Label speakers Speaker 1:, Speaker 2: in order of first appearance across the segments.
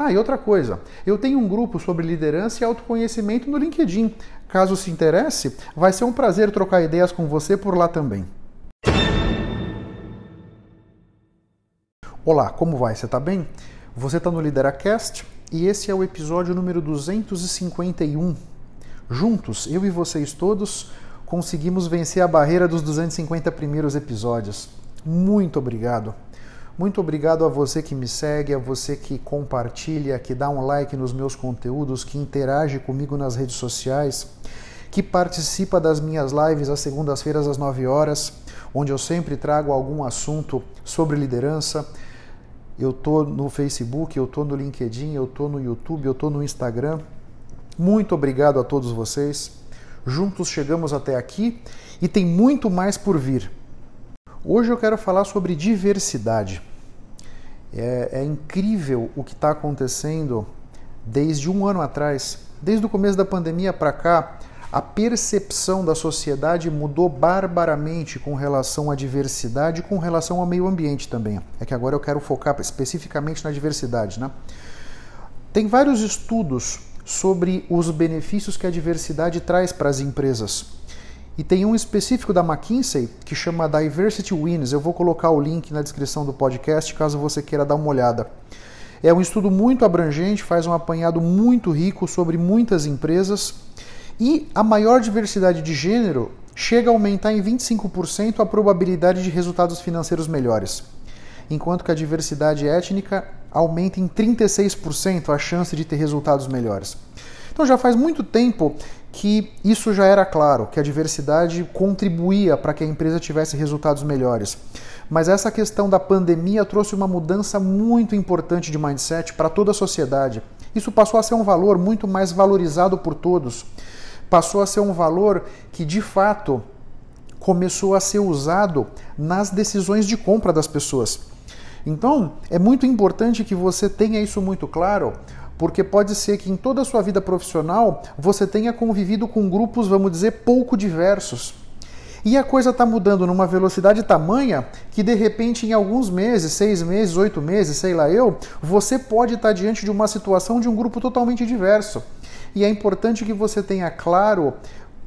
Speaker 1: Ah, e outra coisa, eu tenho um grupo sobre liderança e autoconhecimento no LinkedIn. Caso se interesse, vai ser um prazer trocar ideias com você por lá também. Olá, como vai? Você está bem? Você está no Lideracast e esse é o episódio número 251. Juntos, eu e vocês todos, conseguimos vencer a barreira dos 250 primeiros episódios. Muito obrigado. Muito obrigado a você que me segue, a você que compartilha, que dá um like nos meus conteúdos, que interage comigo nas redes sociais, que participa das minhas lives às segundas-feiras às 9 horas, onde eu sempre trago algum assunto sobre liderança eu tô no Facebook, eu tô no LinkedIn, eu tô no YouTube, eu tô no Instagram. Muito obrigado a todos vocês. Juntos chegamos até aqui e tem muito mais por vir. Hoje eu quero falar sobre diversidade. É, é incrível o que está acontecendo desde um ano atrás, desde o começo da pandemia para cá a percepção da sociedade mudou barbaramente com relação à diversidade e com relação ao meio ambiente também. É que agora eu quero focar especificamente na diversidade. Né? Tem vários estudos sobre os benefícios que a diversidade traz para as empresas. E tem um específico da McKinsey que chama Diversity Wins. Eu vou colocar o link na descrição do podcast caso você queira dar uma olhada. É um estudo muito abrangente, faz um apanhado muito rico sobre muitas empresas e a maior diversidade de gênero chega a aumentar em 25% a probabilidade de resultados financeiros melhores, enquanto que a diversidade étnica aumenta em 36% a chance de ter resultados melhores. Então já faz muito tempo que isso já era claro, que a diversidade contribuía para que a empresa tivesse resultados melhores. Mas essa questão da pandemia trouxe uma mudança muito importante de mindset para toda a sociedade. Isso passou a ser um valor muito mais valorizado por todos passou a ser um valor que de fato começou a ser usado nas decisões de compra das pessoas. Então, é muito importante que você tenha isso muito claro, porque pode ser que em toda a sua vida profissional você tenha convivido com grupos, vamos dizer, pouco diversos. E a coisa está mudando numa velocidade tamanha que de repente em alguns meses, seis meses, oito meses, sei lá eu, você pode estar tá diante de uma situação de um grupo totalmente diverso e é importante que você tenha claro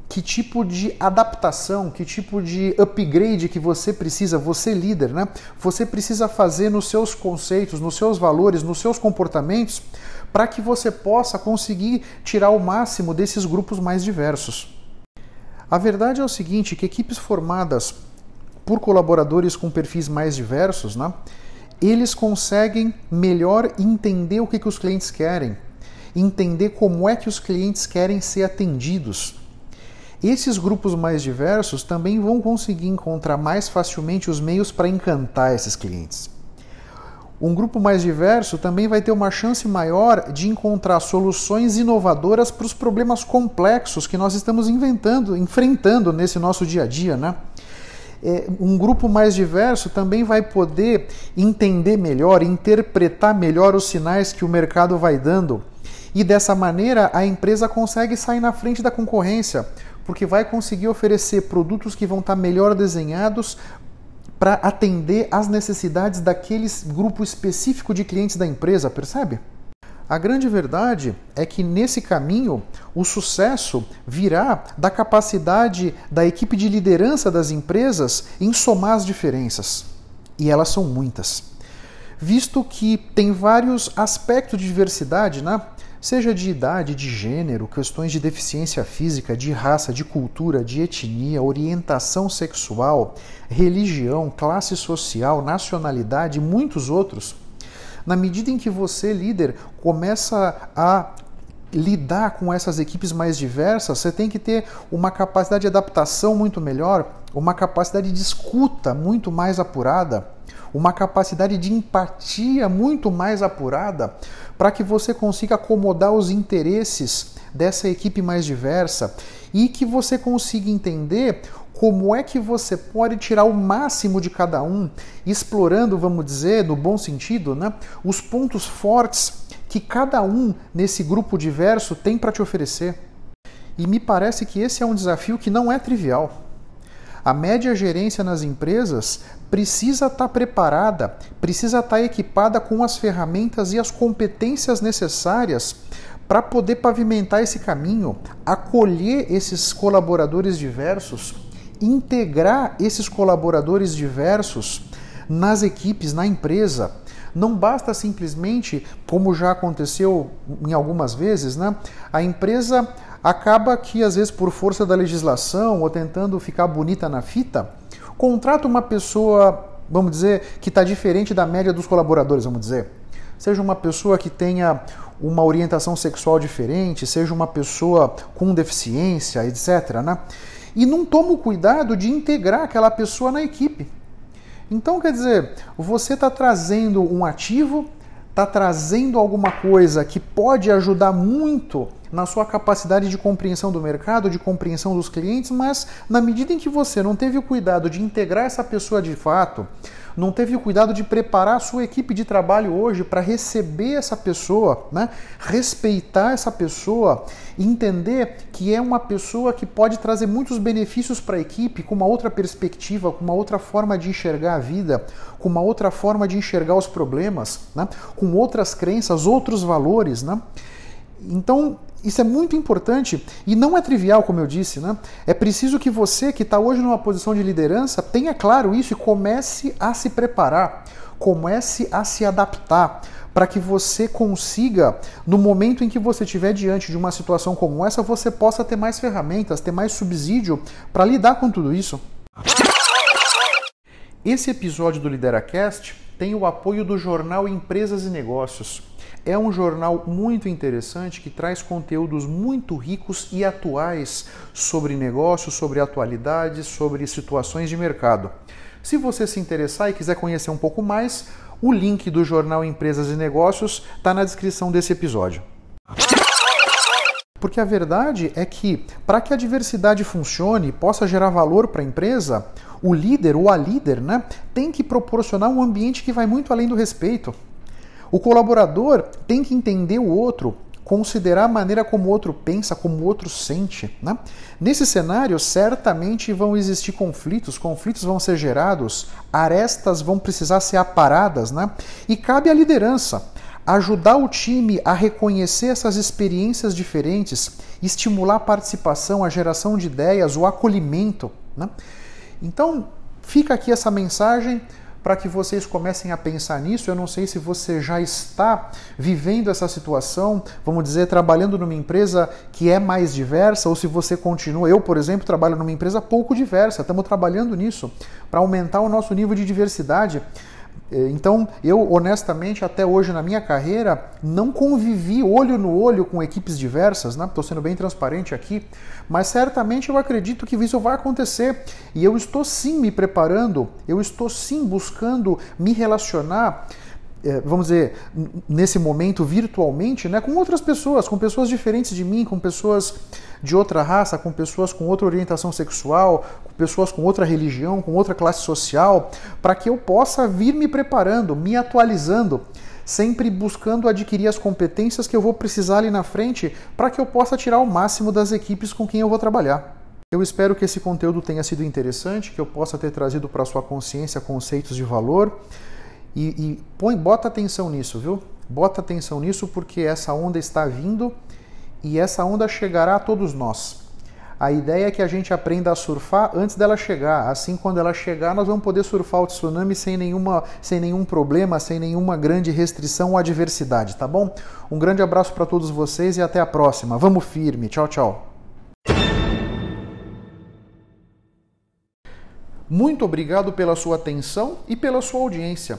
Speaker 1: que tipo de adaptação, que tipo de upgrade que você precisa, você líder, né? Você precisa fazer nos seus conceitos, nos seus valores, nos seus comportamentos, para que você possa conseguir tirar o máximo desses grupos mais diversos. A verdade é o seguinte, que equipes formadas por colaboradores com perfis mais diversos, né? Eles conseguem melhor entender o que, que os clientes querem, entender como é que os clientes querem ser atendidos. Esses grupos mais diversos também vão conseguir encontrar mais facilmente os meios para encantar esses clientes. Um grupo mais diverso também vai ter uma chance maior de encontrar soluções inovadoras para os problemas complexos que nós estamos inventando, enfrentando nesse nosso dia a dia, né? É, um grupo mais diverso também vai poder entender melhor, interpretar melhor os sinais que o mercado vai dando e dessa maneira a empresa consegue sair na frente da concorrência, porque vai conseguir oferecer produtos que vão estar melhor desenhados para atender às necessidades daquele grupo específico de clientes da empresa, percebe? A grande verdade é que nesse caminho o sucesso virá da capacidade da equipe de liderança das empresas em somar as diferenças. E elas são muitas. visto que tem vários aspectos de diversidade, né? Seja de idade, de gênero, questões de deficiência física, de raça, de cultura, de etnia, orientação sexual, religião, classe social, nacionalidade e muitos outros. Na medida em que você, líder, começa a lidar com essas equipes mais diversas, você tem que ter uma capacidade de adaptação muito melhor, uma capacidade de escuta muito mais apurada, uma capacidade de empatia muito mais apurada, para que você consiga acomodar os interesses dessa equipe mais diversa e que você consiga entender como é que você pode tirar o máximo de cada um, explorando, vamos dizer, no bom sentido, né, os pontos fortes que cada um nesse grupo diverso tem para te oferecer. E me parece que esse é um desafio que não é trivial. A média gerência nas empresas precisa estar tá preparada, precisa estar tá equipada com as ferramentas e as competências necessárias para poder pavimentar esse caminho, acolher esses colaboradores diversos, integrar esses colaboradores diversos nas equipes, na empresa. Não basta simplesmente, como já aconteceu em algumas vezes, né, a empresa acaba que, às vezes, por força da legislação ou tentando ficar bonita na fita, contrata uma pessoa, vamos dizer, que está diferente da média dos colaboradores, vamos dizer. Seja uma pessoa que tenha uma orientação sexual diferente, seja uma pessoa com deficiência, etc. Né? E não toma o cuidado de integrar aquela pessoa na equipe. Então, quer dizer, você está trazendo um ativo, está trazendo alguma coisa que pode ajudar muito na sua capacidade de compreensão do mercado, de compreensão dos clientes, mas na medida em que você não teve o cuidado de integrar essa pessoa de fato, não teve o cuidado de preparar a sua equipe de trabalho hoje para receber essa pessoa, né? respeitar essa pessoa, entender que é uma pessoa que pode trazer muitos benefícios para a equipe, com uma outra perspectiva, com uma outra forma de enxergar a vida, com uma outra forma de enxergar os problemas, né? com outras crenças, outros valores. Né? Então, isso é muito importante e não é trivial, como eu disse, né? É preciso que você, que está hoje numa posição de liderança, tenha claro isso e comece a se preparar, comece a se adaptar para que você consiga, no momento em que você estiver diante de uma situação como essa, você possa ter mais ferramentas, ter mais subsídio para lidar com tudo isso. Esse episódio do Lideracast tem o apoio do jornal Empresas e Negócios. É um jornal muito interessante que traz conteúdos muito ricos e atuais sobre negócios, sobre atualidades, sobre situações de mercado. Se você se interessar e quiser conhecer um pouco mais, o link do jornal Empresas e Negócios está na descrição desse episódio. Porque a verdade é que, para que a diversidade funcione e possa gerar valor para a empresa, o líder ou a líder né, tem que proporcionar um ambiente que vai muito além do respeito. O colaborador tem que entender o outro, considerar a maneira como o outro pensa, como o outro sente. Né? Nesse cenário, certamente vão existir conflitos, conflitos vão ser gerados, arestas vão precisar ser aparadas, né? e cabe à liderança ajudar o time a reconhecer essas experiências diferentes, estimular a participação, a geração de ideias, o acolhimento. Né? Então, fica aqui essa mensagem para que vocês comecem a pensar nisso. Eu não sei se você já está vivendo essa situação, vamos dizer, trabalhando numa empresa que é mais diversa, ou se você continua. Eu, por exemplo, trabalho numa empresa pouco diversa, estamos trabalhando nisso para aumentar o nosso nível de diversidade. É, então, eu honestamente, até hoje na minha carreira, não convivi olho no olho com equipes diversas, né? Estou sendo bem transparente aqui, mas certamente eu acredito que isso vai acontecer e eu estou sim me preparando, eu estou sim buscando me relacionar vamos dizer, nesse momento virtualmente, né, com outras pessoas, com pessoas diferentes de mim, com pessoas de outra raça, com pessoas com outra orientação sexual, com pessoas com outra religião, com outra classe social, para que eu possa vir me preparando, me atualizando, sempre buscando adquirir as competências que eu vou precisar ali na frente para que eu possa tirar o máximo das equipes com quem eu vou trabalhar. Eu espero que esse conteúdo tenha sido interessante, que eu possa ter trazido para sua consciência conceitos de valor. E, e põe, bota atenção nisso, viu? Bota atenção nisso porque essa onda está vindo e essa onda chegará a todos nós. A ideia é que a gente aprenda a surfar antes dela chegar. Assim, quando ela chegar, nós vamos poder surfar o tsunami sem, nenhuma, sem nenhum problema, sem nenhuma grande restrição ou adversidade, tá bom? Um grande abraço para todos vocês e até a próxima. Vamos firme. Tchau, tchau. Muito obrigado pela sua atenção e pela sua audiência.